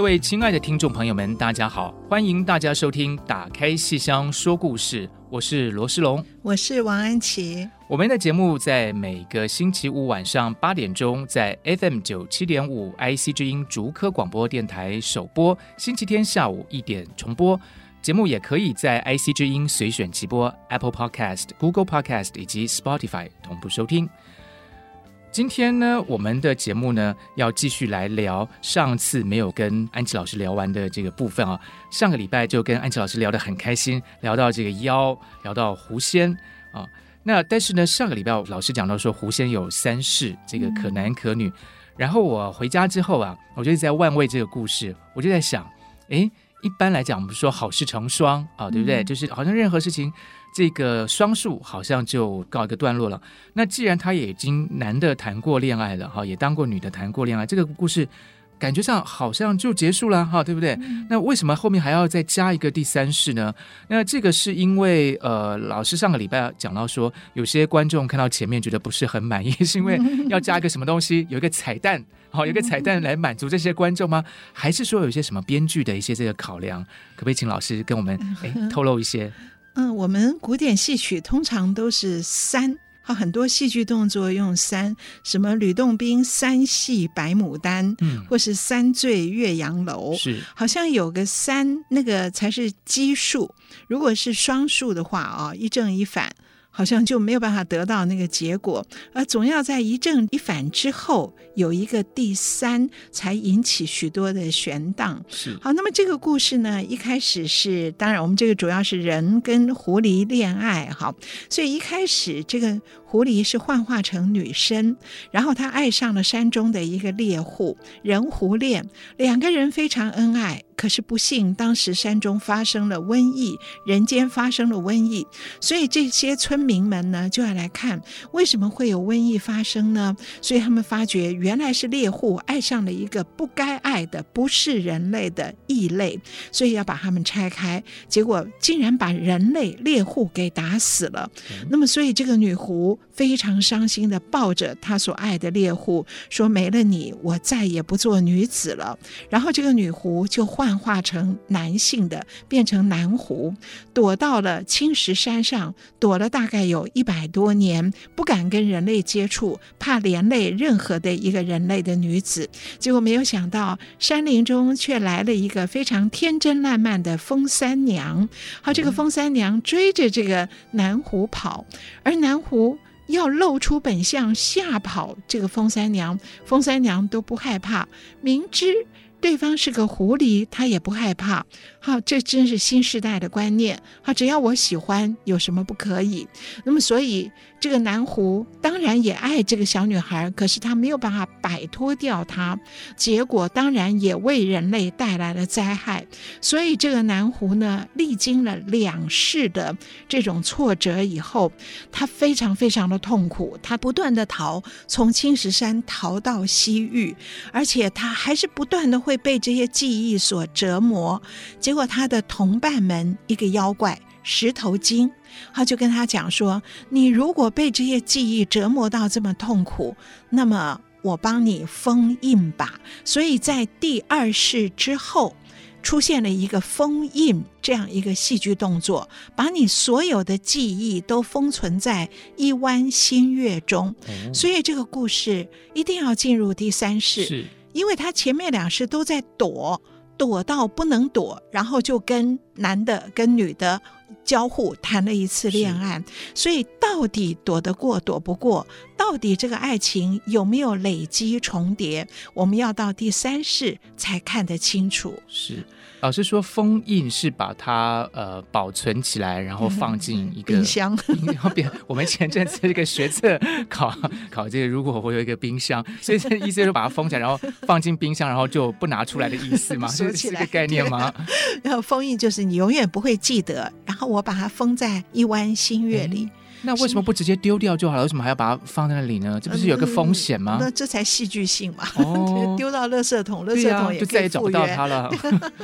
各位亲爱的听众朋友们，大家好！欢迎大家收听《打开戏箱说故事》，我是罗世龙，我是王安琪。我们的节目在每个星期五晚上八点钟，在 FM 九七点五 IC 之音竹科广播电台首播；星期天下午一点重播。节目也可以在 IC 之音随选直播、Apple Podcast、Google Podcast 以及 Spotify 同步收听。今天呢，我们的节目呢要继续来聊上次没有跟安琪老师聊完的这个部分啊。上个礼拜就跟安琪老师聊得很开心，聊到这个妖，聊到狐仙啊。那但是呢，上个礼拜老师讲到说狐仙有三世，这个可男可女。然后我回家之后啊，我就在万味这个故事，我就在想，哎，一般来讲，我们说好事成双啊，对不对？就是好像任何事情。这个双数好像就告一个段落了。那既然他也已经男的谈过恋爱了哈，也当过女的谈过恋爱，这个故事感觉上好像就结束了哈，对不对？嗯、那为什么后面还要再加一个第三世呢？那这个是因为呃，老师上个礼拜讲到说，有些观众看到前面觉得不是很满意，是因为要加一个什么东西，有一个彩蛋，好，有一个彩蛋来满足这些观众吗？还是说有一些什么编剧的一些这个考量？可不可以请老师跟我们哎 透露一些？嗯，我们古典戏曲通常都是三，好，很多戏剧动作用三，什么吕洞宾三戏白牡丹，嗯，或是三醉岳阳楼，是，好像有个三，那个才是奇数。如果是双数的话啊，一正一反。好像就没有办法得到那个结果，而总要在一正一反之后有一个第三，才引起许多的悬荡。是好，那么这个故事呢，一开始是当然，我们这个主要是人跟狐狸恋爱，好，所以一开始这个狐狸是幻化成女生，然后他爱上了山中的一个猎户，人狐恋，两个人非常恩爱。可是不幸，当时山中发生了瘟疫，人间发生了瘟疫，所以这些村民们呢就要来看为什么会有瘟疫发生呢？所以他们发觉原来是猎户爱上了一个不该爱的、不是人类的异类，所以要把他们拆开，结果竟然把人类猎户给打死了。嗯、那么，所以这个女狐非常伤心地抱着他所爱的猎户说：“没了你，我再也不做女子了。”然后这个女狐就幻。化成男性的，变成男狐，躲到了青石山上，躲了大概有一百多年，不敢跟人类接触，怕连累任何的一个人类的女子。结果没有想到，山林中却来了一个非常天真烂漫的风三娘。好，这个风三娘追着这个男狐跑，而男狐要露出本相吓跑这个风三娘，风三娘都不害怕，明知。对方是个狐狸，她也不害怕。好，这真是新时代的观念。好，只要我喜欢，有什么不可以？那么，所以这个男狐当然也爱这个小女孩，可是他没有办法摆脱掉她，结果当然也为人类带来了灾害。所以这个男狐呢，历经了两世的这种挫折以后，他非常非常的痛苦，他不断的逃，从青石山逃到西域，而且他还是不断的会被这些记忆所折磨。结果他的同伴们一个妖怪石头精，他就跟他讲说：“你如果被这些记忆折磨到这么痛苦，那么我帮你封印吧。”所以在第二世之后，出现了一个封印这样一个戏剧动作，把你所有的记忆都封存在一弯新月中。嗯、所以这个故事一定要进入第三世，是因为他前面两世都在躲。躲到不能躲，然后就跟男的跟女的交互谈了一次恋爱，所以到到底躲得过躲不过？到底这个爱情有没有累积重叠？我们要到第三世才看得清楚。是。老师说，封印是把它呃保存起来，然后放进 一个冰箱。然后变，我们前阵子这个学测考考这个，如果我有一个冰箱，所以这意思就是把它封起来，然后放进冰箱，然后就不拿出来的意思吗？说起来是这个概念吗？然后封印就是你永远不会记得，然后我把它封在一弯新月里。嗯那为什么不直接丢掉就好了？为什么还要把它放在那里呢？这不是有个风险吗？嗯、那这才戏剧性嘛！哦、丢到垃圾桶，垃圾桶也、啊、就再也找不到它了。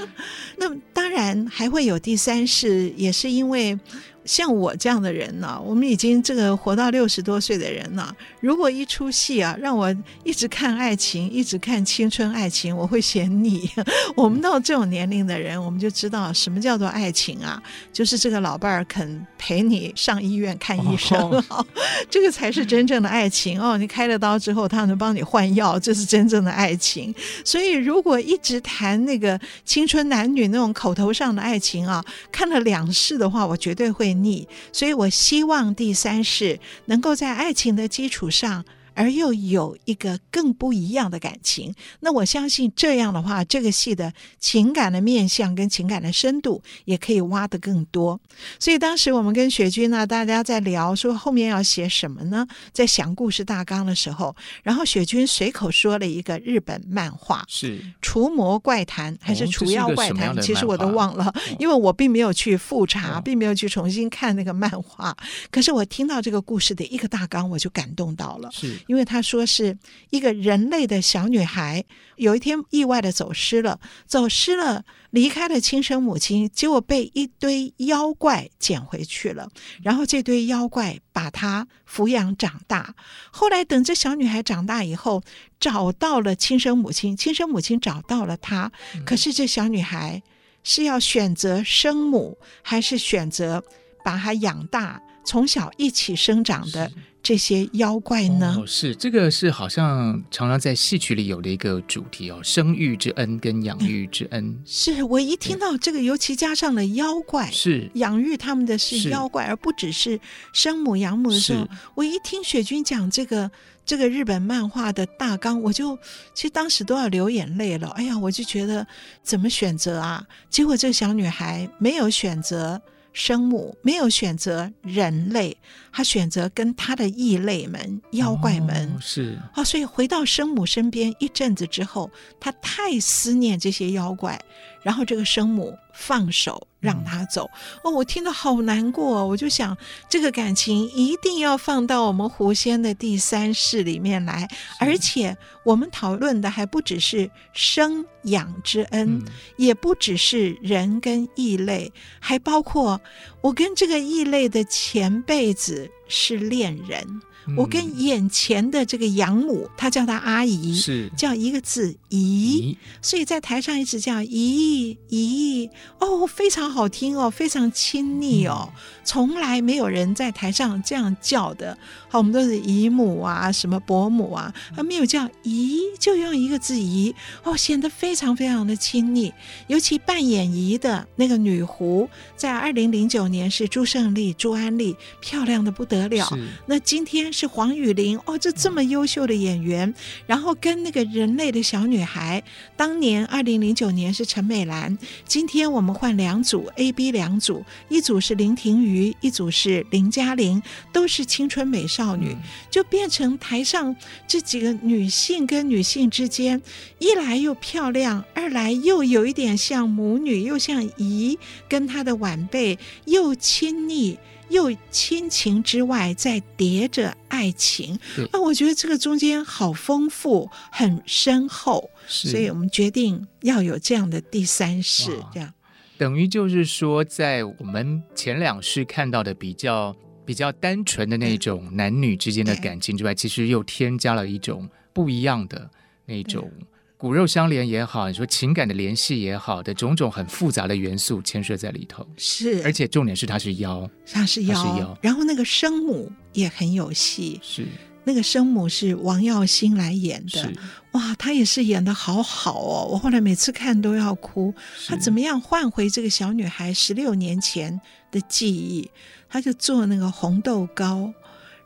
那当然还会有第三世，也是因为。像我这样的人呢，我们已经这个活到六十多岁的人了。如果一出戏啊，让我一直看爱情，一直看青春爱情，我会嫌腻。我们到这种年龄的人，我们就知道什么叫做爱情啊，就是这个老伴儿肯陪你上医院看医生，哦，这个才是真正的爱情哦。你开了刀之后，他能帮你换药，这是真正的爱情。所以，如果一直谈那个青春男女那种口头上的爱情啊，看了两世的话，我绝对会。腻，所以我希望第三世能够在爱情的基础上。上而又有一个更不一样的感情，那我相信这样的话，这个戏的情感的面向跟情感的深度也可以挖得更多。所以当时我们跟雪君呢，大家在聊说后面要写什么呢？在想故事大纲的时候，然后雪君随口说了一个日本漫画，是《除魔怪谈》还是《除妖怪谈》？其实我都忘了，因为我并没有去复查，并没有去重新看那个漫画。可是我听到这个故事的一个大纲，我就感动到了。是。因为他说是一个人类的小女孩，有一天意外的走失了，走失了，离开了亲生母亲，结果被一堆妖怪捡回去了。然后这堆妖怪把她抚养长大。后来等这小女孩长大以后，找到了亲生母亲，亲生母亲找到了她。可是这小女孩是要选择生母，还是选择把她养大，从小一起生长的？这些妖怪呢？哦，是这个是好像常常在戏曲里有的一个主题哦，生育之恩跟养育之恩。嗯、是我一听到这个，尤其加上了妖怪，是养育他们的是妖怪，而不只是生母养母的时候，我一听雪君讲这个这个日本漫画的大纲，我就其实当时都要流眼泪了。哎呀，我就觉得怎么选择啊？结果这个小女孩没有选择。生母没有选择人类，他选择跟他的异类们、妖怪们、哦、是。啊，所以回到生母身边一阵子之后，他太思念这些妖怪，然后这个生母放手。让他走哦，我听得好难过。我就想，这个感情一定要放到我们狐仙的第三世里面来，而且我们讨论的还不只是生养之恩，嗯，也不只是人跟异类，还包括我跟这个异类的前辈子是恋人。我跟眼前的这个养母，她叫她阿姨，是叫一个字姨，所以在台上一直叫姨姨哦，非常好听哦，非常亲昵哦，从来没有人在台上这样叫的。好，我们都是姨母啊，什么伯母啊，啊没有叫姨，就用一个字姨哦，显得非常非常的亲昵。尤其扮演姨的那个女狐，在二零零九年是朱胜利、朱安丽，漂亮的不得了。那今天。是黄雨玲哦，这这么优秀的演员，然后跟那个人类的小女孩，当年二零零九年是陈美兰，今天我们换两组 A、B 两组，一组是林庭瑜，一组是林嘉玲，都是青春美少女，就变成台上这几个女性跟女性之间，一来又漂亮，二来又有一点像母女，又像姨跟她的晚辈，又亲昵。又亲情之外，再叠着爱情。那！我觉得这个中间好丰富，很深厚，所以我们决定要有这样的第三世，这样。等于就是说，在我们前两世看到的比较比较单纯的那种男女之间的感情之外，其实又添加了一种不一样的那种。骨肉相连也好，你说情感的联系也好的种种很复杂的元素牵涉在里头，是，而且重点是它是妖，它是妖，是妖，然后那个生母也很有戏，是。那个生母是王耀星来演的，哇，她也是演的好好哦，我后来每次看都要哭，她怎么样换回这个小女孩十六年前的记忆？她就做那个红豆糕，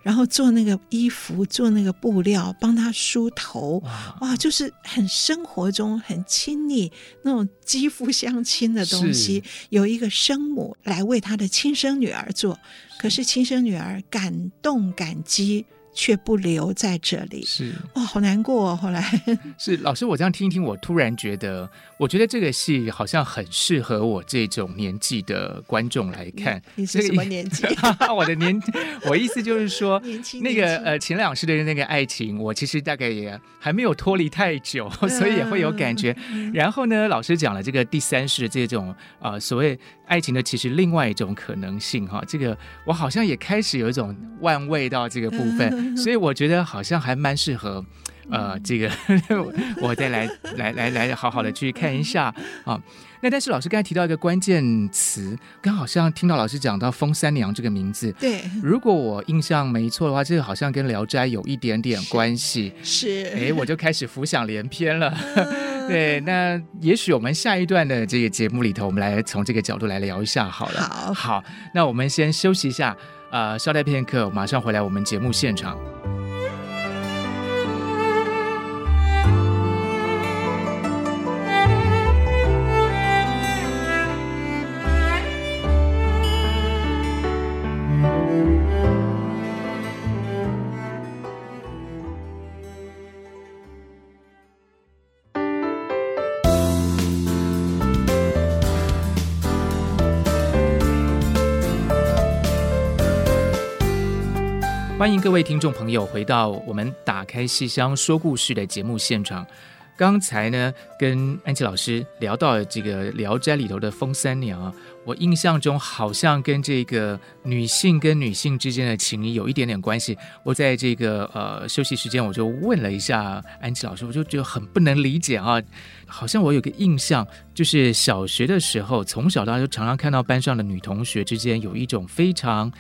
然后做那个衣服，做那个布料，帮他梳头，哇，哇，就是很生活中很亲密那种肌肤相亲的东西。有一个生母来为他的亲生女儿做，可是亲生女儿感动感激。却不留在这里，是哇，好难过哦。后来 是老师，我这样听一听，我突然觉得，我觉得这个戏好像很适合我这种年纪的观众来看。你，你是什么 年纪？我的年，我意思就是说，那个呃，前两世的那个爱情，我其实大概也还没有脱离太久，所以也会有感觉。嗯、然后呢，老师讲了这个第三世这种呃所谓。爱情的其实另外一种可能性哈，这个我好像也开始有一种万味到这个部分，所以我觉得好像还蛮适合，呃，这个 我再来来来来好好的去看一下啊。那但是老师刚才提到一个关键词，刚好像听到老师讲到封三娘这个名字，对，如果我印象没错的话，这个好像跟《聊斋》有一点点关系，是，哎，我就开始浮想联翩了。对，那也许我们下一段的这个节目里头，我们来从这个角度来聊一下好了。好，好，那我们先休息一下，呃，稍待片刻，马上回来我们节目现场。欢迎各位听众朋友回到我们打开戏箱说故事的节目现场。刚才呢，跟安琪老师聊到这个《聊斋》里头的风三娘啊，我印象中好像跟这个女性跟女性之间的情谊有一点点关系。我在这个呃休息时间，我就问了一下安琪老师，我就觉得很不能理解啊，好像我有个印象，就是小学的时候，从小到大就常常看到班上的女同学之间有一种非常。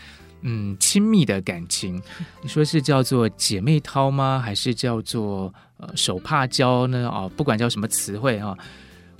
嗯，亲密的感情，你说是叫做姐妹淘吗？还是叫做呃手帕交呢？哦，不管叫什么词汇啊，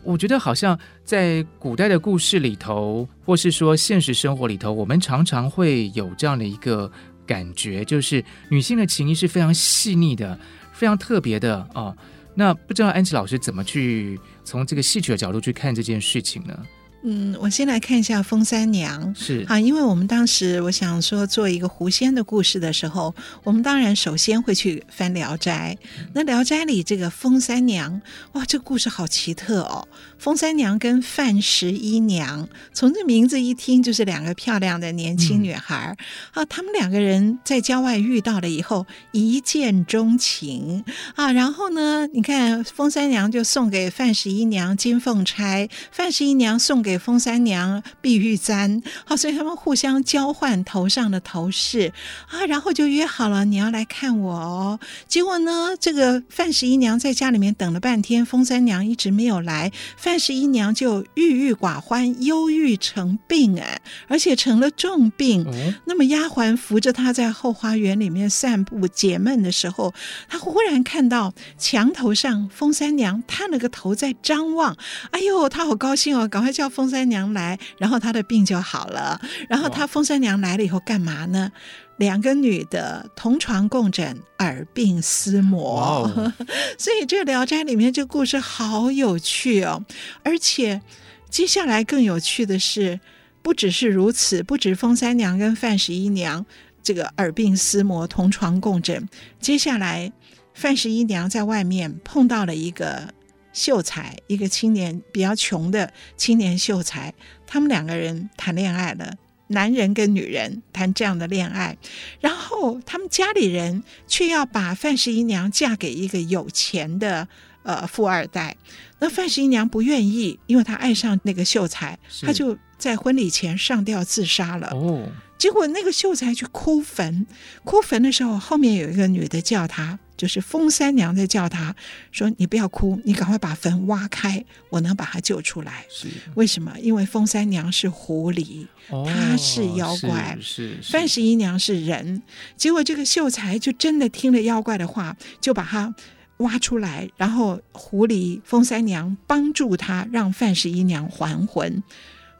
我觉得好像在古代的故事里头，或是说现实生活里头，我们常常会有这样的一个感觉，就是女性的情谊是非常细腻的，非常特别的哦。那不知道安琪老师怎么去从这个戏曲的角度去看这件事情呢？嗯，我先来看一下封三娘是啊，因为我们当时我想说做一个狐仙的故事的时候，我们当然首先会去翻《聊斋》。那《聊斋》里这个封三娘，哇，这个故事好奇特哦。封三娘跟范十一娘，从这名字一听就是两个漂亮的年轻女孩、嗯、啊。他们两个人在郊外遇到了以后，一见钟情啊。然后呢，你看封三娘就送给范十一娘金凤钗，范十一娘送给。给封三娘碧玉簪，好，所以他们互相交换头上的头饰啊，然后就约好了你要来看我哦。结果呢，这个范十一娘在家里面等了半天，封三娘一直没有来，范十一娘就郁郁寡欢，忧郁成病哎，而且成了重病。嗯、那么丫鬟扶着她在后花园里面散步解闷的时候，她忽然看到墙头上封三娘探了个头在张望，哎呦，她好高兴哦，赶快叫封。封三娘来，然后她的病就好了。然后她封三娘来了以后干嘛呢？两个女的同床共枕，耳鬓厮磨。Wow. 所以这《聊斋》里面这个故事好有趣哦。而且接下来更有趣的是，不只是如此，不止封三娘跟范十一娘这个耳鬓厮磨，同床共枕。接下来范十一娘在外面碰到了一个。秀才，一个青年比较穷的青年秀才，他们两个人谈恋爱了。男人跟女人谈这样的恋爱，然后他们家里人却要把范十一娘嫁给一个有钱的呃富二代。那范十一娘不愿意，因为她爱上那个秀才，她就在婚礼前上吊自杀了。哦，结果那个秀才去哭坟，哭坟的时候，后面有一个女的叫他。就是封三娘在叫他说：“你不要哭，你赶快把坟挖开，我能把他救出来。”是为什么？因为封三娘是狐狸，哦、她是妖怪；是范十一娘是人。结果这个秀才就真的听了妖怪的话，就把他挖出来，然后狐狸封三娘帮助他，让范十一娘还魂。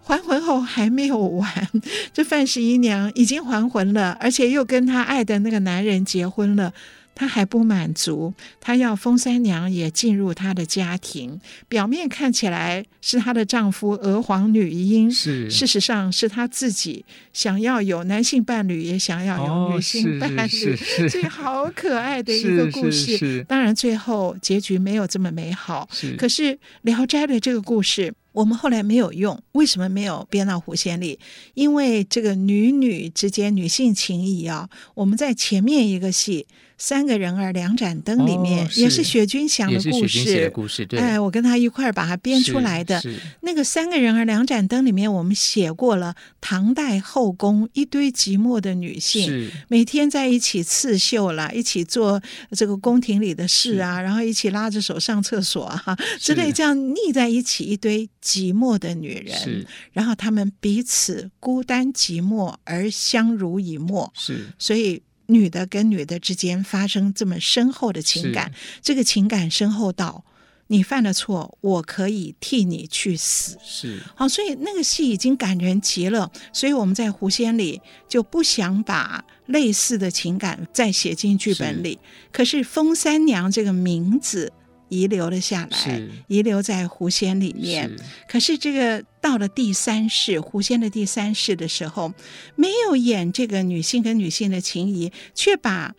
还魂后还没有完，这范十一娘已经还魂了，而且又跟她爱的那个男人结婚了。她还不满足，她要封三娘也进入她的家庭。表面看起来是她的丈夫娥皇女英，是事实上是她自己想要有男性伴侣，也想要有女性伴侣，哦、所以好可爱的一个故事。当然最后结局没有这么美好。是可是《聊斋》的这个故事，我们后来没有用，为什么没有编到狐仙里？因为这个女女之间女性情谊啊，我们在前面一个戏。三个人儿两盏灯里面，也是雪君想的故事。故事对，哎，我跟他一块儿把它编出来的。那个三个人儿两盏灯里面，我们写过了唐代后宫一堆寂寞的女性，每天在一起刺绣了，一起做这个宫廷里的事啊，然后一起拉着手上厕所啊之类，这样腻在一起一堆寂寞的女人。然后她们彼此孤单寂寞而相濡以沫。是，所以。女的跟女的之间发生这么深厚的情感，这个情感深厚到你犯了错，我可以替你去死。是，好，所以那个戏已经感人极了。所以我们在狐仙里就不想把类似的情感再写进剧本里。是可是封三娘这个名字。遗留了下来，遗留在狐仙里面。是可是这个到了第三世，狐仙的第三世的时候，没有演这个女性跟女性的情谊，却把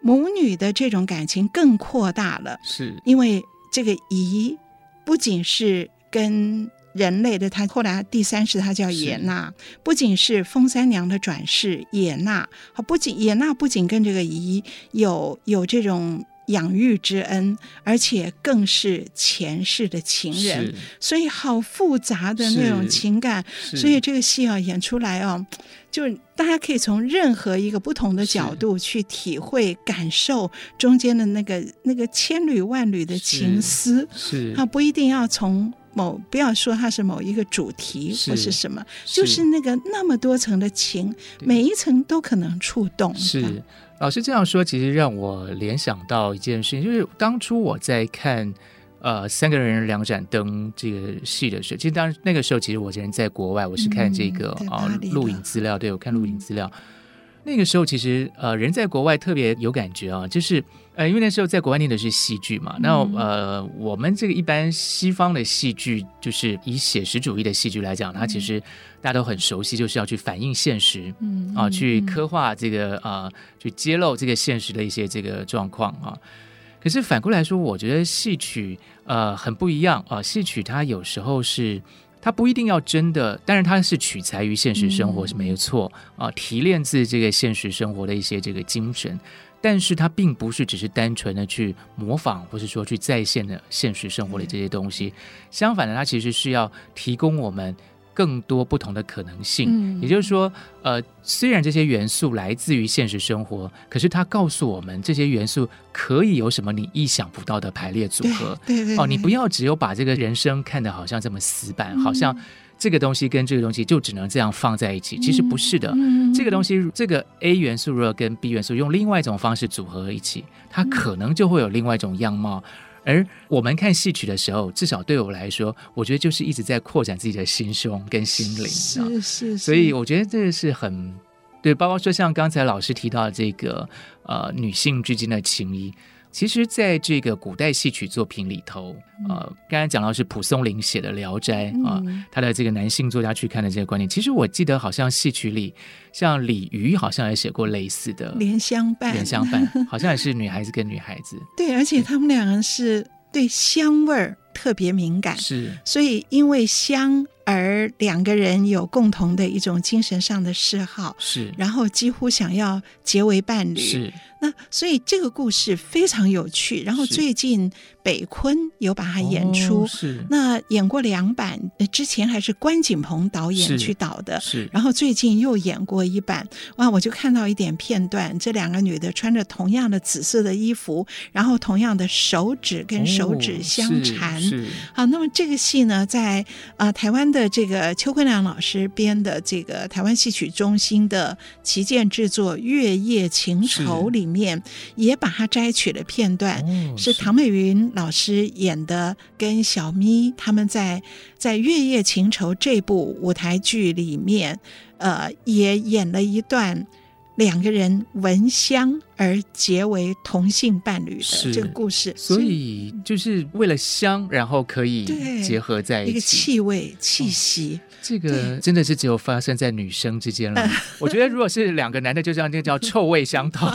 母女的这种感情更扩大了。是因为这个姨不仅是跟人类的，他后来第三世他叫野娜，不仅是封三娘的转世野娜，好，不仅野娜不仅跟这个姨有有这种。养育之恩，而且更是前世的情人，所以好复杂的那种情感。所以这个戏啊演出来哦，就大家可以从任何一个不同的角度去体会、感受中间的那个那个千缕万缕的情丝。是，它不一定要从某，不要说它是某一个主题或是什么，是就是。那个那么多层的情，每一层都可能触动。是。老师这样说，其实让我联想到一件事情，就是当初我在看呃《三个人两盏灯》这个戏的时候，其实当那个时候，其实我人在国外，我是看这个啊录影资料，对，我看录影资料。那个时候其实呃人在国外特别有感觉啊，就是呃因为那时候在国外念的是戏剧嘛，那呃我们这个一般西方的戏剧就是以写实主义的戏剧来讲，它其实大家都很熟悉，就是要去反映现实，嗯啊，去刻画这个啊，去揭露这个现实的一些这个状况啊。可是反过来说，我觉得戏曲呃很不一样啊，戏曲它有时候是。它不一定要真的，但是它是取材于现实生活是没有错、嗯、啊，提炼自这个现实生活的一些这个精神，但是它并不是只是单纯的去模仿，或是说去再现的现实生活的这些东西，嗯、相反的，它其实是要提供我们。更多不同的可能性，嗯、也就是说，呃，虽然这些元素来自于现实生活，可是它告诉我们这些元素可以有什么你意想不到的排列组合。对对对对哦，你不要只有把这个人生看得好像这么死板，嗯、好像这个东西跟这个东西就只能这样放在一起。其实不是的，嗯、这个东西，这个 A 元素如果跟 B 元素用另外一种方式组合一起，它可能就会有另外一种样貌。而我们看戏曲的时候，至少对我来说，我觉得就是一直在扩展自己的心胸跟心灵。是是，是，所以我觉得这个是很对。包括说像刚才老师提到的这个呃女性之间的情谊。其实，在这个古代戏曲作品里头，呃，刚才讲到是蒲松龄写的《聊斋》啊，他的这个男性作家去看的这个观念，其实我记得好像戏曲里，像李渔好像也写过类似的《莲香伴》，莲香伴好像也是女孩子跟女孩子。对，而且他们两个是对香味儿特别敏感，是，所以因为香。而两个人有共同的一种精神上的嗜好，是，然后几乎想要结为伴侣，是。那所以这个故事非常有趣。然后最近北昆有把它演出，是。那演过两版，之前还是关锦鹏导演去导的，是。然后最近又演过一版，哇！我就看到一点片段，这两个女的穿着同样的紫色的衣服，然后同样的手指跟手指相缠，是。好，那么这个戏呢，在啊、呃、台湾的。的这个邱坤良老师编的这个台湾戏曲中心的旗舰制作《月夜情仇》里面，也把它摘取了片段，哦、是唐美云老师演的，跟小咪他们在在《月夜情仇》这部舞台剧里面，呃，也演了一段。两个人闻香而结为同性伴侣的这个故事，所以就是为了香，然后可以结合在一起，一个气味气息。哦这个真的是只有发生在女生之间了。我觉得如果是两个男的，就这样，就叫臭味相投。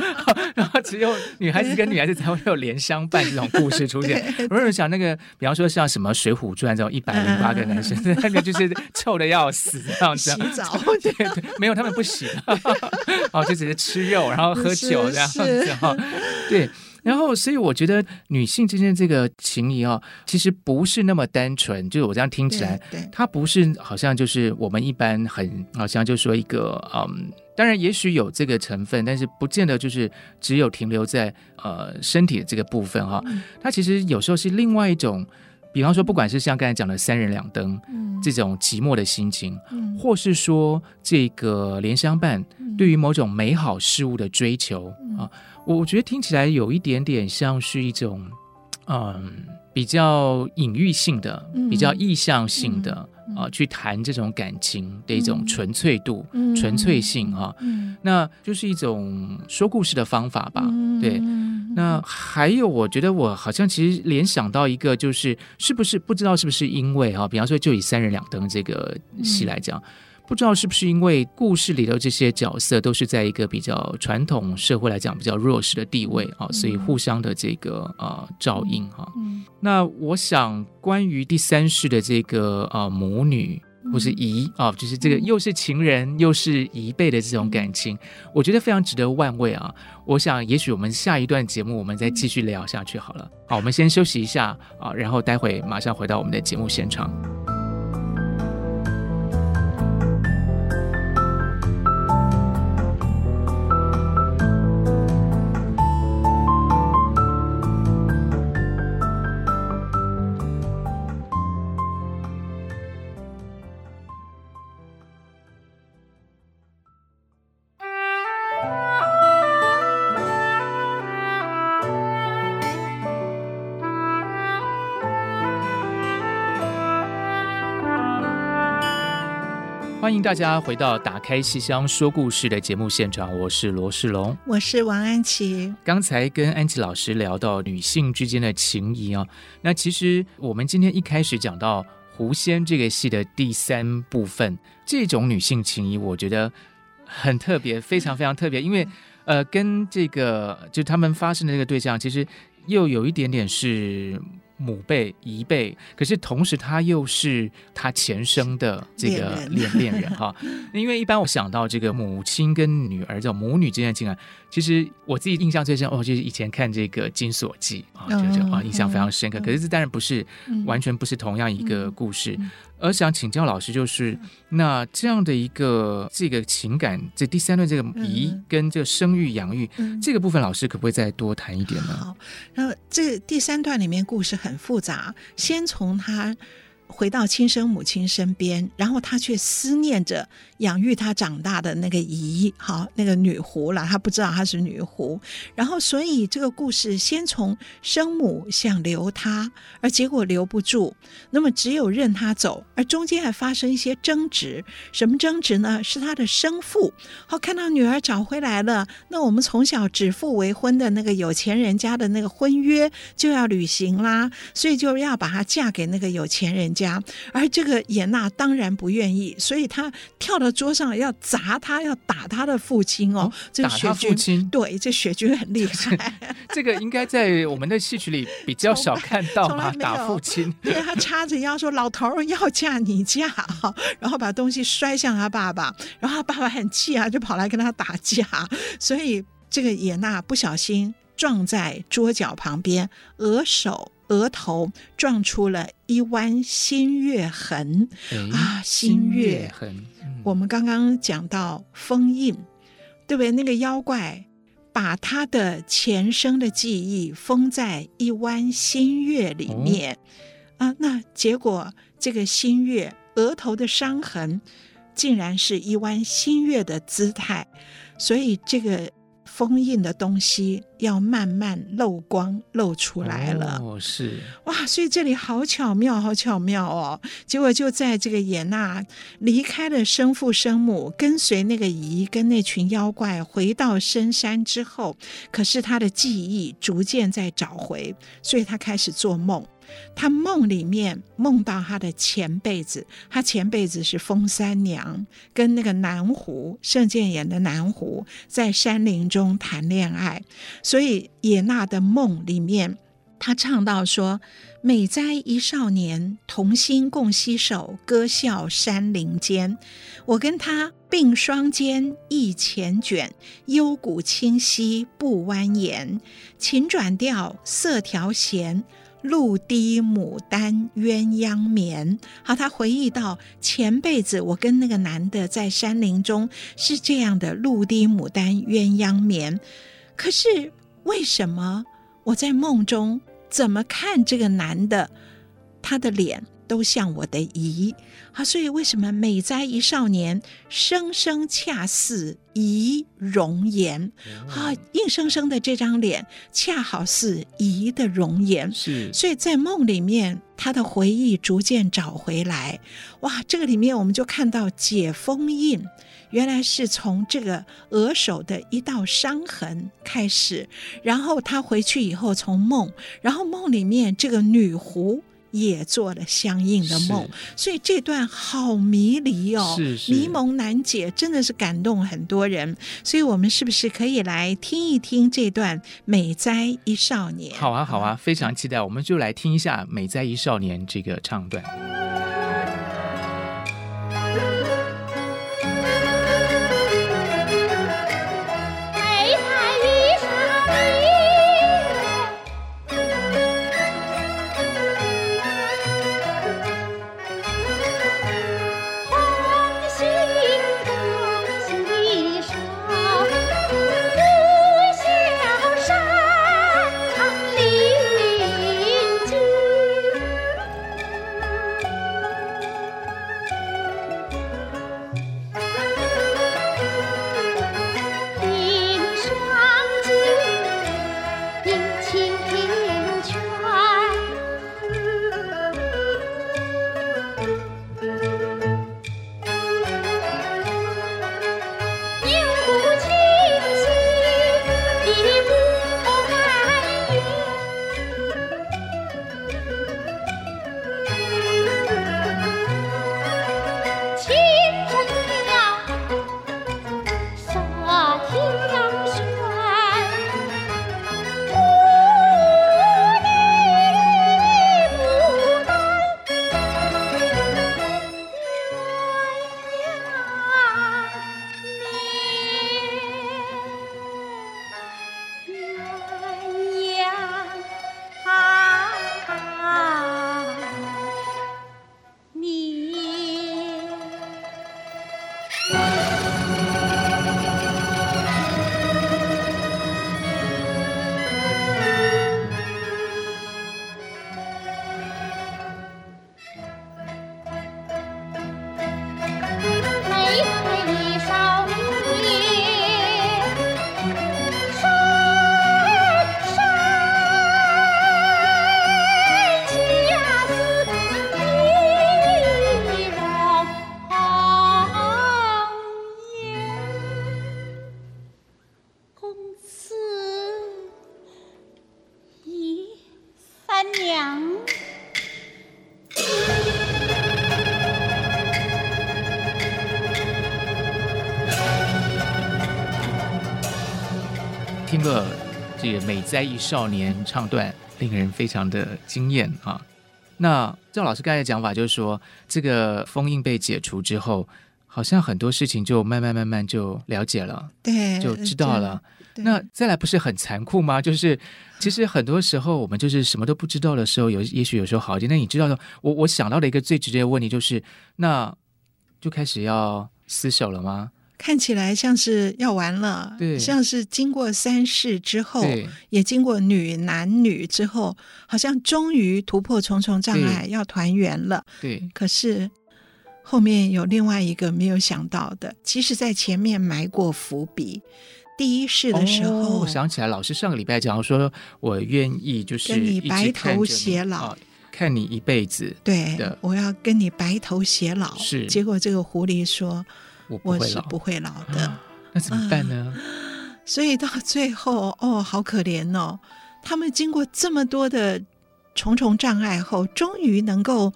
然后只有女孩子跟女孩子才会有莲香伴这种故事出现。我有想那个，比方说像什么《水浒传》这种一百零八个男生，那个就是臭的要死这样子。洗澡？对对，没有他们不洗，哦，就只是吃肉，然后喝酒这样子哈。对。然后，所以我觉得女性之间这个情谊哦，其实不是那么单纯。就是我这样听起来，它不是好像就是我们一般很好像就说一个嗯，当然也许有这个成分，但是不见得就是只有停留在呃身体的这个部分哈、哦。它其实有时候是另外一种，比方说，不管是像刚才讲的三人两灯这种寂寞的心情，或是说这个莲香伴对于某种美好事物的追求啊。我觉得听起来有一点点像是一种，嗯，比较隐喻性的、嗯、比较意象性的啊、去谈这种感情的一种纯粹度、嗯、纯粹性哈。那就是一种说故事的方法吧。嗯、对。那还有，我觉得我好像其实联想到一个，就是是不是不知道是不是因为哈，比方说就以三人两灯这个戏来讲。嗯不知道是不是因为故事里的这些角色都是在一个比较传统社会来讲比较弱势的地位啊，所以互相的这个呃照应哈。那我想关于第三世的这个呃母女或是姨啊，就是这个又是情人又是姨辈的这种感情，我觉得非常值得万味啊。我想也许我们下一段节目我们再继续聊下去好了。好，我们先休息一下啊，然后待会马上回到我们的节目现场。欢迎大家回到《打开戏箱说故事》的节目现场，我是罗世龙，我是王安琪。刚才跟安琪老师聊到女性之间的情谊啊，那其实我们今天一开始讲到《狐仙》这个戏的第三部分，这种女性情谊，我觉得很特别，非常非常特别，因为呃，跟这个就他们发生的这个对象，其实又有一点点是。母辈、姨辈，可是同时他又是他前生的这个恋恋人哈。因为一般我想到这个母亲跟女儿这种母女之间的情感，其实我自己印象最深哦，就是以前看这个《金锁记》啊，就就啊印象非常深刻。可是这当然不是完全不是同样一个故事。而想请教老师，就是那这样的一个这个情感，这第三段这个姨跟这个生育养育、嗯、这个部分，老师可不可以再多谈一点呢？好，那这第三段里面故事很复杂，先从他。回到亲生母亲身边，然后他却思念着养育他长大的那个姨，好，那个女狐了。他不知道她是女狐，然后所以这个故事先从生母想留他，而结果留不住，那么只有任他走，而中间还发生一些争执。什么争执呢？是他的生父，好，看到女儿找回来了，那我们从小指腹为婚的那个有钱人家的那个婚约就要履行啦，所以就要把她嫁给那个有钱人家，而这个野娜当然不愿意，所以她跳到桌上要砸他，要打他的父亲哦。哦这个、雪君对，这雪君很厉害。这个应该在我们的戏曲里比较少看到嘛，打父亲。对，他叉着腰说：“老头儿要嫁你嫁。”然后把东西摔向他爸爸，然后他爸爸很气啊，就跑来跟他打架。所以这个野娜不小心撞在桌角旁边，额首。额头撞出了一弯新月痕，哎、啊，新月痕。嗯、我们刚刚讲到封印，对不对？那个妖怪把他的前生的记忆封在一弯新月里面、哦、啊，那结果这个新月额头的伤痕，竟然是一弯新月的姿态，所以这个。封印的东西要慢慢漏光露出来了哦，是哇，所以这里好巧妙，好巧妙哦。结果就在这个野娜离开了生父生母，跟随那个姨跟那群妖怪回到深山之后，可是她的记忆逐渐在找回，所以她开始做梦。他梦里面梦到他的前辈子，他前辈子是封三娘，跟那个南湖盛鉴演的南湖在山林中谈恋爱，所以野娜的梦里面，他唱到说：“美哉一少年，同心共携手，歌笑山林间。我跟他并双肩，一前卷，幽谷清溪不蜿蜒，琴转调，色调弦。”露滴牡丹鸳鸯眠。好，他回忆到前辈子，我跟那个男的在山林中是这样的，露滴牡丹鸳鸯眠。可是为什么我在梦中怎么看这个男的，他的脸都像我的姨？好，所以为什么美哉一少年，生生恰似姨容颜？好，硬生生的这张脸，恰好是姨的容颜。是，所以在梦里面，他的回忆逐渐找回来。哇，这个里面我们就看到解封印，原来是从这个额首的一道伤痕开始，然后他回去以后从梦，然后梦里面这个女狐。也做了相应的梦，所以这段好迷离哦，是是迷蒙难解，真的是感动很多人。所以，我们是不是可以来听一听这段《美哉一少年》？好啊，好啊，非常期待，我们就来听一下《美哉一少年》这个唱段。这个美哉一少年唱段，令人非常的惊艳啊！那赵老师刚才的讲法就是说，这个封印被解除之后，好像很多事情就慢慢慢慢就了解了，对，就知道了。那再来不是很残酷吗？就是其实很多时候我们就是什么都不知道的时候，有也许有时候好一点。那你知道的，我我想到的一个最直接的问题就是，那就开始要厮守了吗？看起来像是要完了，对，像是经过三世之后，也经过女男女之后，好像终于突破重重障碍，要团圆了。对，可是后面有另外一个没有想到的，其实在前面埋过伏笔。第一世的时候，哦、我想起来，老师上个礼拜讲说，我愿意就是跟你白头偕老，哦，看你一辈子。对，我要跟你白头偕老。是，结果这个狐狸说：“我，我是不会老的。啊”那怎么办呢？啊、所以到最后，哦，好可怜哦！他们经过这么多的重重障碍后，终于能够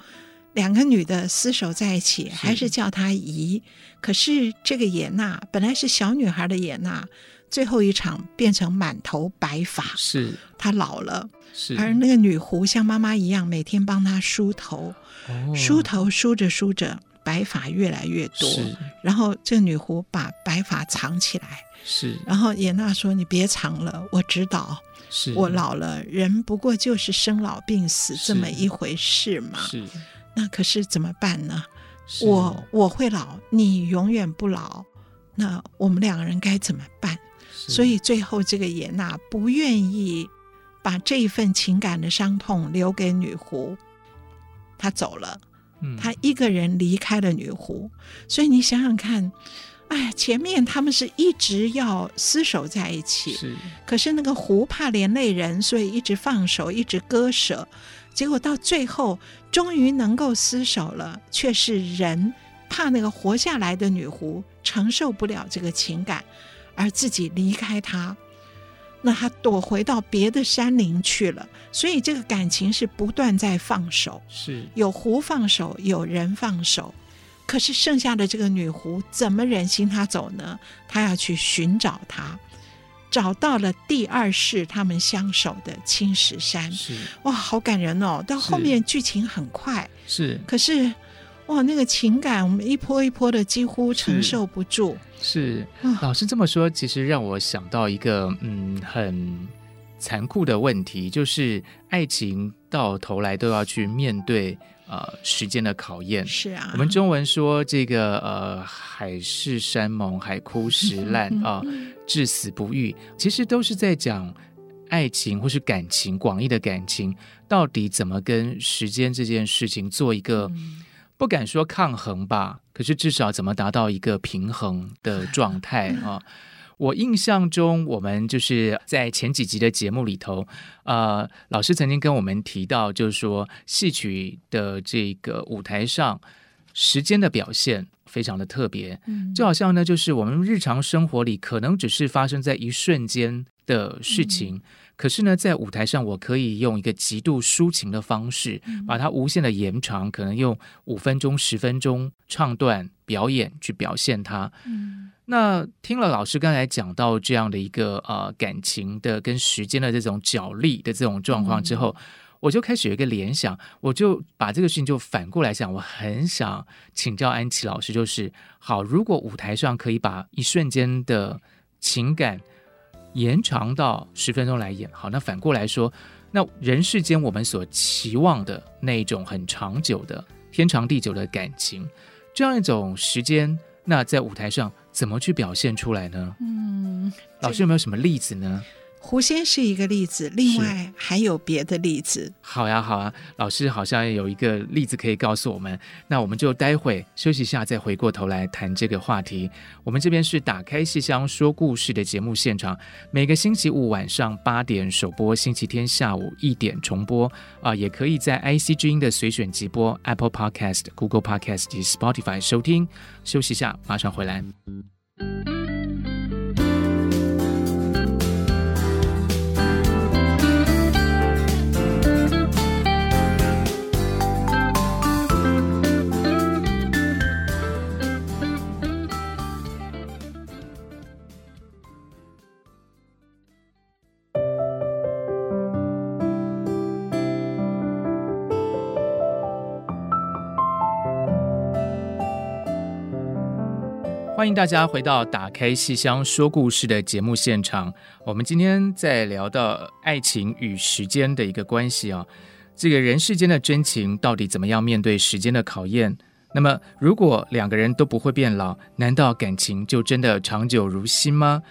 两个女的厮守在一起，还是叫她姨。可是这个野娜本来是小女孩的野娜。最后一场变成满头白发，是她老了，是而那个女狐像妈妈一样，每天帮她梳头，哦、梳头梳着梳着，白发越来越多。然后这个女狐把白发藏起来，是。然后野娜说：“你别藏了，我知道，是我老了，人不过就是生老病死这么一回事嘛。是。那可是怎么办呢？我我会老，你永远不老，那我们两个人该怎么办？”所以最后，这个野娜不愿意把这一份情感的伤痛留给女狐，她走了。嗯，她一个人离开了女狐。所以你想想看，哎，前面他们是一直要厮守在一起，是。可是那个狐怕连累人，所以一直放手，一直割舍。结果到最后，终于能够厮守了，却是人怕那个活下来的女狐承受不了这个情感。而自己离开他，那他躲回到别的山林去了。所以这个感情是不断在放手，是有狐放手，有人放手。可是剩下的这个女狐怎么忍心他走呢？他要去寻找他，找到了第二世他们相守的青石山。是哇，好感人哦！到后面剧情很快，是可是哇，那个情感我们一波一波的几乎承受不住。是，老师这么说，其实让我想到一个嗯很残酷的问题，就是爱情到头来都要去面对呃时间的考验。是啊，我们中文说这个呃海誓山盟，海枯石烂 啊，呃，至死不渝，其实都是在讲爱情或是感情，广义的感情到底怎么跟时间这件事情做一个。嗯不敢说抗衡吧，可是至少怎么达到一个平衡的状态啊？我印象中，我们就是在前几集的节目里头，呃，老师曾经跟我们提到，就是说戏曲的这个舞台上，时间的表现非常的特别，就好像呢，就是我们日常生活里可能只是发生在一瞬间的事情。嗯可是呢，在舞台上，我可以用一个极度抒情的方式，把它无限的延长，可能用五分钟、十分钟唱段表演去表现它。嗯，那听了老师刚才讲到这样的一个呃感情的跟时间的这种角力的这种状况之后，嗯，我就开始有一个联想，我就把这个事情就反过来想，我很想请教安琪老师，就是好，如果舞台上可以把一瞬间的情感。延长到十分钟来演，好，那反过来说，那人世间我们所期望的那种很长久的天长地久的感情，这样一种时间，那在舞台上怎么去表现出来呢？嗯，老师有没有什么例子呢？狐仙是一个例子，另外还有别的例子。好呀，好啊，老师好像有一个例子可以告诉我们，那我们就待会休息一下，再回过头来谈这个话题。我们这边是打开戏箱说故事的节目现场，每个星期五晚上八点首播，星期天下午一点重播啊、呃，也可以在 IC 之音的随选集播、Apple Podcast、Google Podcast 及 Spotify 收听。休息一下，马上回来。欢迎大家回到《打开戏箱说故事》的节目现场。我们今天在聊到爱情与时间的一个关系啊，这个人世间的真情到底怎么样面对时间的考验？那么，如果两个人都不会变老，难道感情就真的长久如新吗？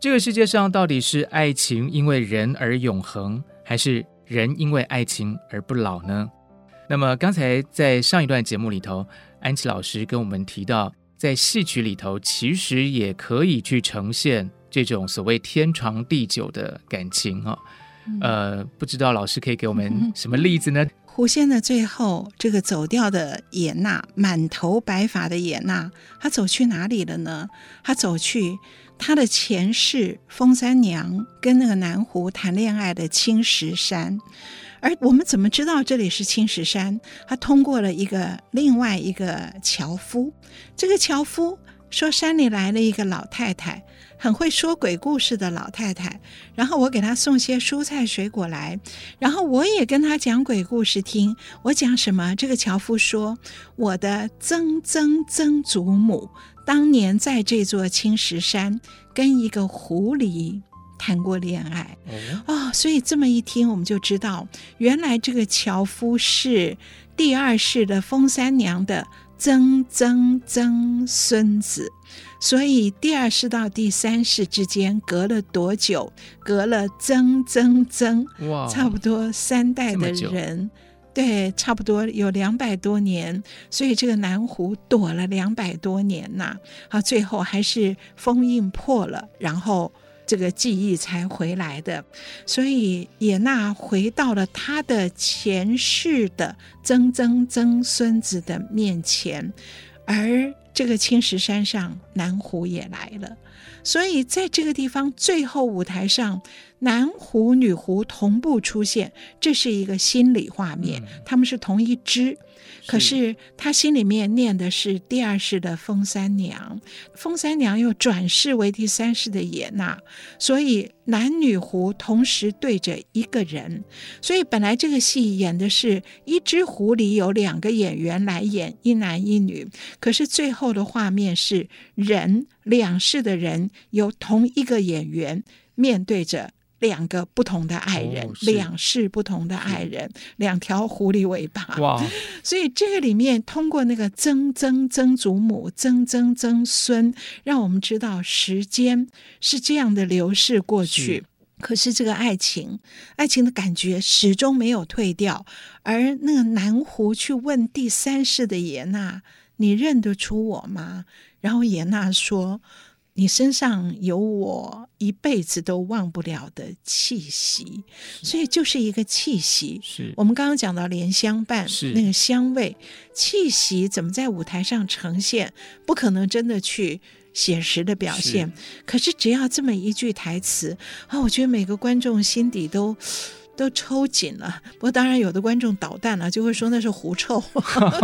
这个世界上到底是爱情因为人而永恒，还是人因为爱情而不老呢？那么刚才在上一段节目里头，安琪老师跟我们提到，在戏曲里头其实也可以去呈现这种所谓天长地久的感情哈。呃，不知道老师可以给我们 什么例子呢？狐仙的最后，这个走掉的野娜，满头白发的野娜，她走去哪里了呢？她走去她的前世封三娘跟那个南湖谈恋爱的青石山。而我们怎么知道这里是青石山？他通过了一个另外一个樵夫，这个樵夫说山里来了一个老太太。很会说鬼故事的老太太，然后我给她送些蔬菜水果来，然后我也跟她讲鬼故事听。我讲什么？这个樵夫说，我的曾曾曾祖母当年在这座青石山跟一个狐狸谈过恋爱。哦，所以这么一听，我们就知道，原来这个樵夫是第二世的封三娘的曾曾曾孙子。所以第二世到第三世之间隔了多久？隔了曾曾曾，哇，差不多三代的人，对，差不多有两百多年。所以这个南湖躲了两百多年呐，啊，最后还是封印破了，然后这个记忆才回来的。所以野娜回到了他的前世的曾曾曾孙子的面前，而。这个青石山上，南湖也来了，所以在这个地方最后舞台上，男狐女狐同步出现，这是一个心理画面，他们是同一支。可是他心里面念的是第二世的封三娘，封三娘又转世为第三世的野娜，所以男女狐同时对着一个人，所以本来这个戏演的是一只狐狸有两个演员来演一男一女，可是最后的画面是人两世的人由同一个演员面对着。两个不同的爱人，哦、两世不同的爱人，两条狐狸尾巴。哇！所以这个里面通过那个曾曾曾祖母、曾曾曾孙，让我们知道时间是这样的流逝过去。可是这个爱情，爱情的感觉始终没有退掉。而那个南湖去问第三世的野娜：“你认得出我吗？”然后野娜说。你身上有我一辈子都忘不了的气息，所以就是一个气息。是我们刚刚讲到莲香伴，是那个香味、气息，怎么在舞台上呈现？不可能真的去写实的表现。是可是只要这么一句台词啊，我觉得每个观众心底都。都抽紧了，不过当然有的观众捣蛋了，就会说那是狐臭，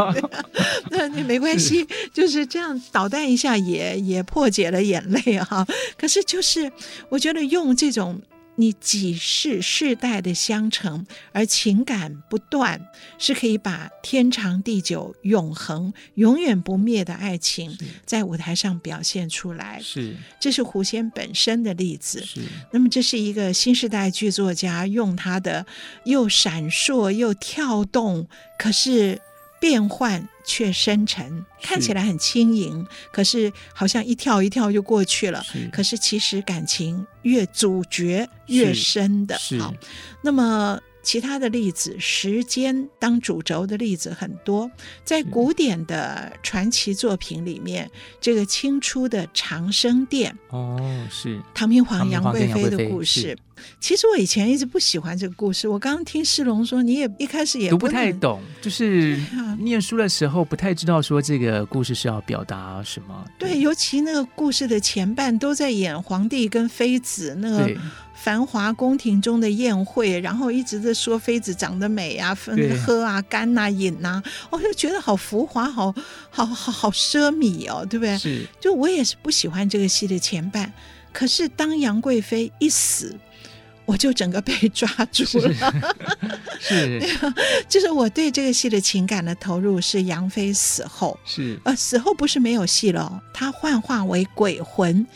那那没关系，是就是这样捣蛋一下也也破解了眼泪哈。可是就是我觉得用这种。你几世世代的相承，而情感不断，是可以把天长地久、永恒、永远不灭的爱情在舞台上表现出来。是，这是狐仙本身的例子。是，那么这是一个新时代剧作家用他的又闪烁又跳动，可是。变幻却深沉，看起来很轻盈，可是好像一跳一跳就过去了。是可是其实感情越主角越深的。好，那么。其他的例子，时间当主轴的例子很多，在古典的传奇作品里面，这个清初的长生殿哦，是唐明皇杨贵妃的故事。其实我以前一直不喜欢这个故事，我刚刚听世龙说，你也一开始也不，读不太懂，就是 念书的时候不太知道说这个故事是要表达什么。对，对，尤其那个故事的前半都在演皇帝跟妃子那个。繁华宫廷中的宴会，然后一直在说妃子长得美啊，分喝啊，干啊，饮啊，我就觉得好浮华，好好好好奢靡哦，对不对？是，就我也是不喜欢这个戏的前半，可是当杨贵妃一死。我就整个被抓住了，是，是 就是我对这个戏的情感的投入是杨飞死后，是。呃死后不是没有戏了，他幻化为鬼魂，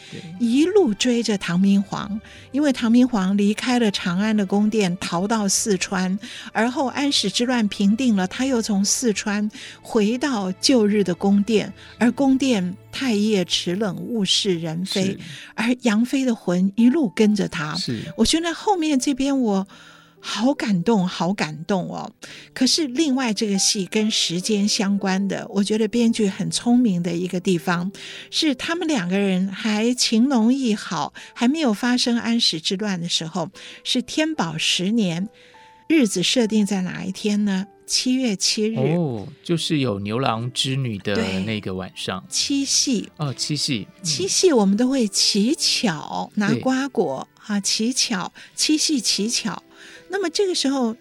一路追着唐明皇，因为唐明皇离开了长安的宫殿，逃到四川，而后安史之乱平定了，他又从四川回到旧日的宫殿，而宫殿。太液池冷，物是人非，而杨飞的魂一路跟着他。是，我觉得后面这边我好感动，好感动哦！可是另外这个戏跟时间相关的，我觉得编剧很聪明的一个地方，是他们两个人还情浓意好，还没有发生安史之乱的时候，是天宝十年，日子设定在哪一天呢？七月七日。哦，就是有牛郎织女的那个晚上，七夕。哦，七夕，嗯、七夕我们都会乞巧拿瓜果啊，乞巧七夕乞巧。那么这个时候，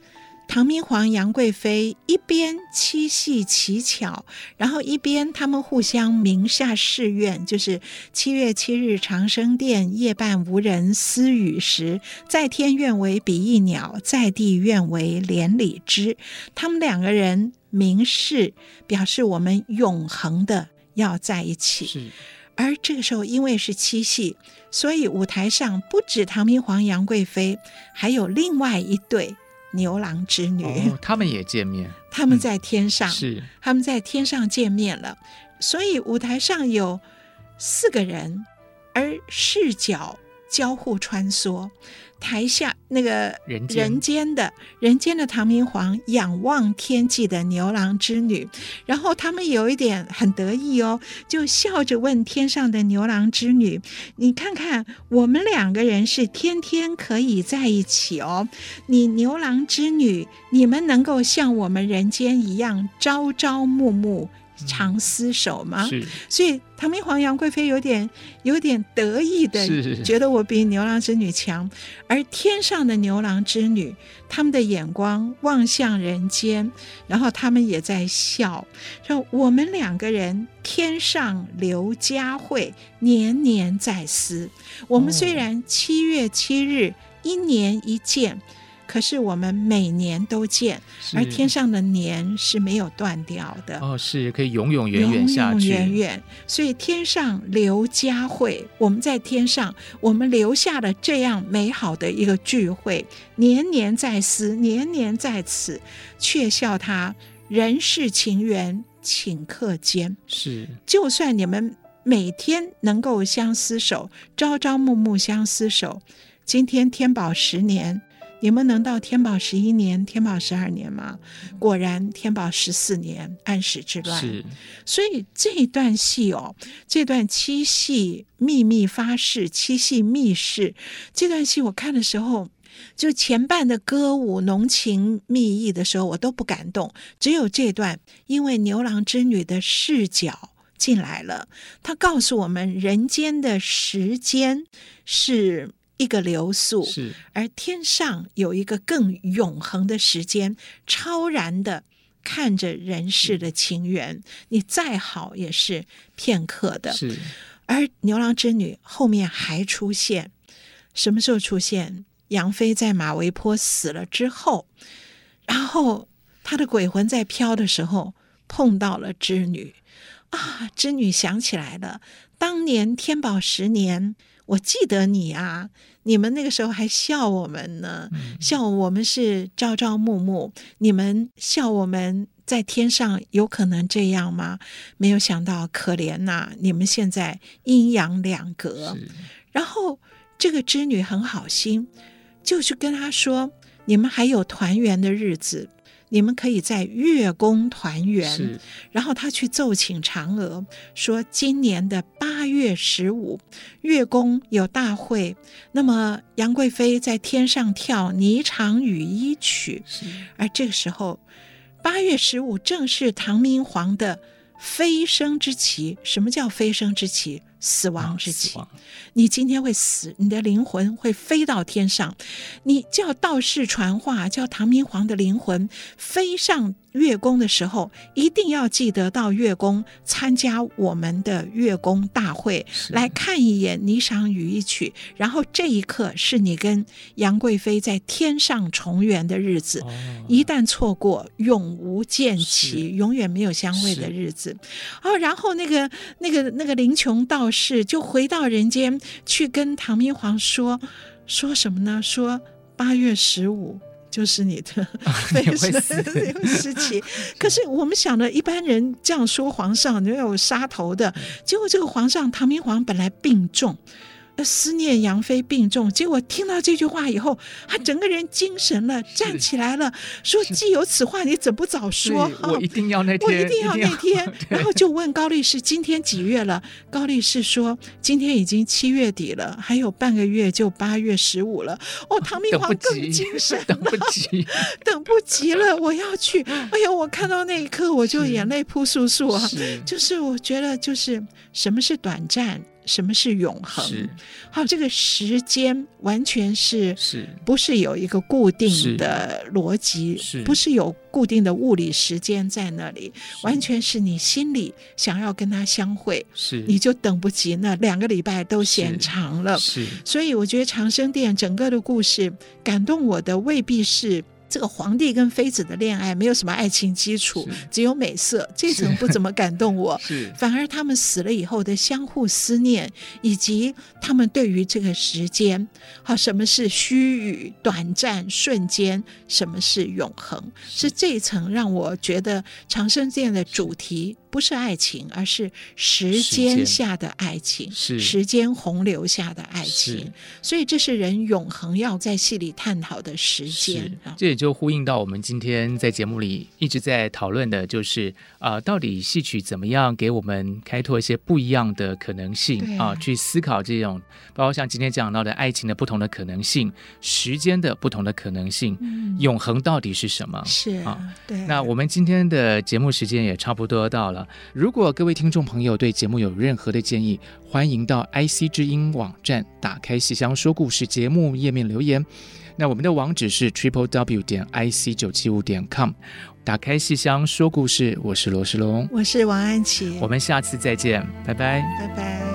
唐明皇、杨贵妃一边七夕乞巧，然后一边他们互相明下誓愿，就是七月七日长生殿夜半无人私语时，在天愿为比翼鸟，在地愿为连理枝。他们两个人明示，表示我们永恒的要在一起。而这个时候，因为是七夕，所以舞台上不止唐明皇、杨贵妃，还有另外一对。牛郎织女，哦，他们也见面。他们在天上，嗯、是他们在天上见面了。所以舞台上有四个人，而视角交互穿梭。台下那个人间，人间的人间的唐明皇仰望天际的牛郎织女，然后他们有一点很得意哦，就笑着问天上的牛郎织女：“你看看，我们两个人是天天可以在一起哦。你牛郎织女，你们能够像我们人间一样朝朝暮暮？”常厮守吗？是，所以唐明皇、杨贵妃有点有点得意的，觉得我比牛郎织女强。而天上的牛郎织女，他们的眼光望向人间，然后他们也在笑，说：“我们两个人天上刘佳慧，年年在思。我们虽然七月七日一年一见。”可是我们每年都见，而天上的年是没有断掉的哦，是可以永永远远下去，永永远远。所以天上留佳慧，我们在天上，我们留下了这样美好的一个聚会，年年在思，年年在此，却笑他人世情缘顷刻间。是，就算你们每天能够相厮守，朝朝暮暮相厮守，今天天宝十年。你们能到天宝十一年、天宝十二年吗？果然，天宝十四年，安史之乱。是，所以这一段戏哦，这段七戏秘密发誓、七戏密誓这段戏，我看的时候，就前半的歌舞浓情蜜意的时候，我都不感动，只有这段，因为牛郎织女的视角进来了，他告诉我们，人间的时间是。一个流速，是，而天上有一个更永恒的时间，超然的看着人世的情缘，你再好也是片刻的。是，而牛郎织女后面还出现，什么时候出现？杨飞在马嵬坡死了之后，然后他的鬼魂在飘的时候碰到了织女，啊，织女想起来了，当年天宝十年。我记得你啊，你们那个时候还笑我们呢，嗯、笑我们是朝朝暮暮，你们笑我们在天上有可能这样吗？没有想到，可怜呐、啊，你们现在阴阳两隔。然后这个织女很好心，就去跟他说，你们还有团圆的日子。你们可以在月宫团圆，然后他去奏请嫦娥说，今年的八月十五，月宫有大会，那么杨贵妃在天上跳霓裳羽衣曲，而这个时候，八月十五正是唐明皇的飞升之期。什么叫飞升之期？死亡之期，你今天会死，你的灵魂会飞到天上。你叫道士传话，叫唐明皇的灵魂飞上月宫的时候，一定要记得到月宫参加我们的月宫大会，来看一眼霓裳羽衣曲。然后这一刻是你跟杨贵妃在天上重圆的日子。哦、一旦错过，永无见期，永远没有相会的日子。哦，然后那个那个那个林琼道士。就回到人间去跟唐明皇说说什么呢？说八月十五就是你的飞升时期。可是我们想的一般人这样说，皇上你要有杀头的。结果这个皇上唐明皇本来病重，思念杨妃病重，结果听到这句话以后，他整个人精神了，站起来了，说：“既有此话，你怎不早说？我一定要那天，我一定要那天。”然后就问高力士：“今天几月了？”高力士说：“今天已经七月底了，还有半个月就八月十五了。”哦，唐明皇更精 神，等不及，等不及了，我要去！哎呦，我看到那一刻，我就眼泪扑簌簌啊！就是我觉得，就是什么是短暂。什么是永恒？好，这个时间完全是是不是有一个固定的逻辑？是不是有固定的物理时间在那里？完全是你心里想要跟他相会，是你就等不及，那两个礼拜都嫌长了。是，所以我觉得长生殿整个的故事感动我的未必是。这个皇帝跟妃子的恋爱没有什么爱情基础，只有美色，这层不怎么感动我。是，反而他们死了以后的相互思念，以及他们对于这个时间，好，什么是虚与短暂瞬间，什么是永恒，是这一层让我觉得长生殿的主题。不是爱情，而是时间下的爱情，是时间洪流下的爱情。所以这是人永恒要在戏里探讨的时间。这也就呼应到我们今天在节目里一直在讨论的，就是啊、呃，到底戏曲怎么样给我们开拓一些不一样的可能性啊，啊？去思考这种，包括像今天讲到的爱情的不同的可能性，时间的不同的可能性，嗯、永恒到底是什么？是啊，对。那我们今天的节目时间也差不多到了。如果各位听众朋友对节目有任何的建议，欢迎到 IC 之音网站打开“戏香说故事”节目页面留言。那我们的网址是 triple w 点 ic 九七五点 com。打开“戏箱说故事”，我是罗世龙，我是王安琪，我们下次再见，拜拜，拜拜。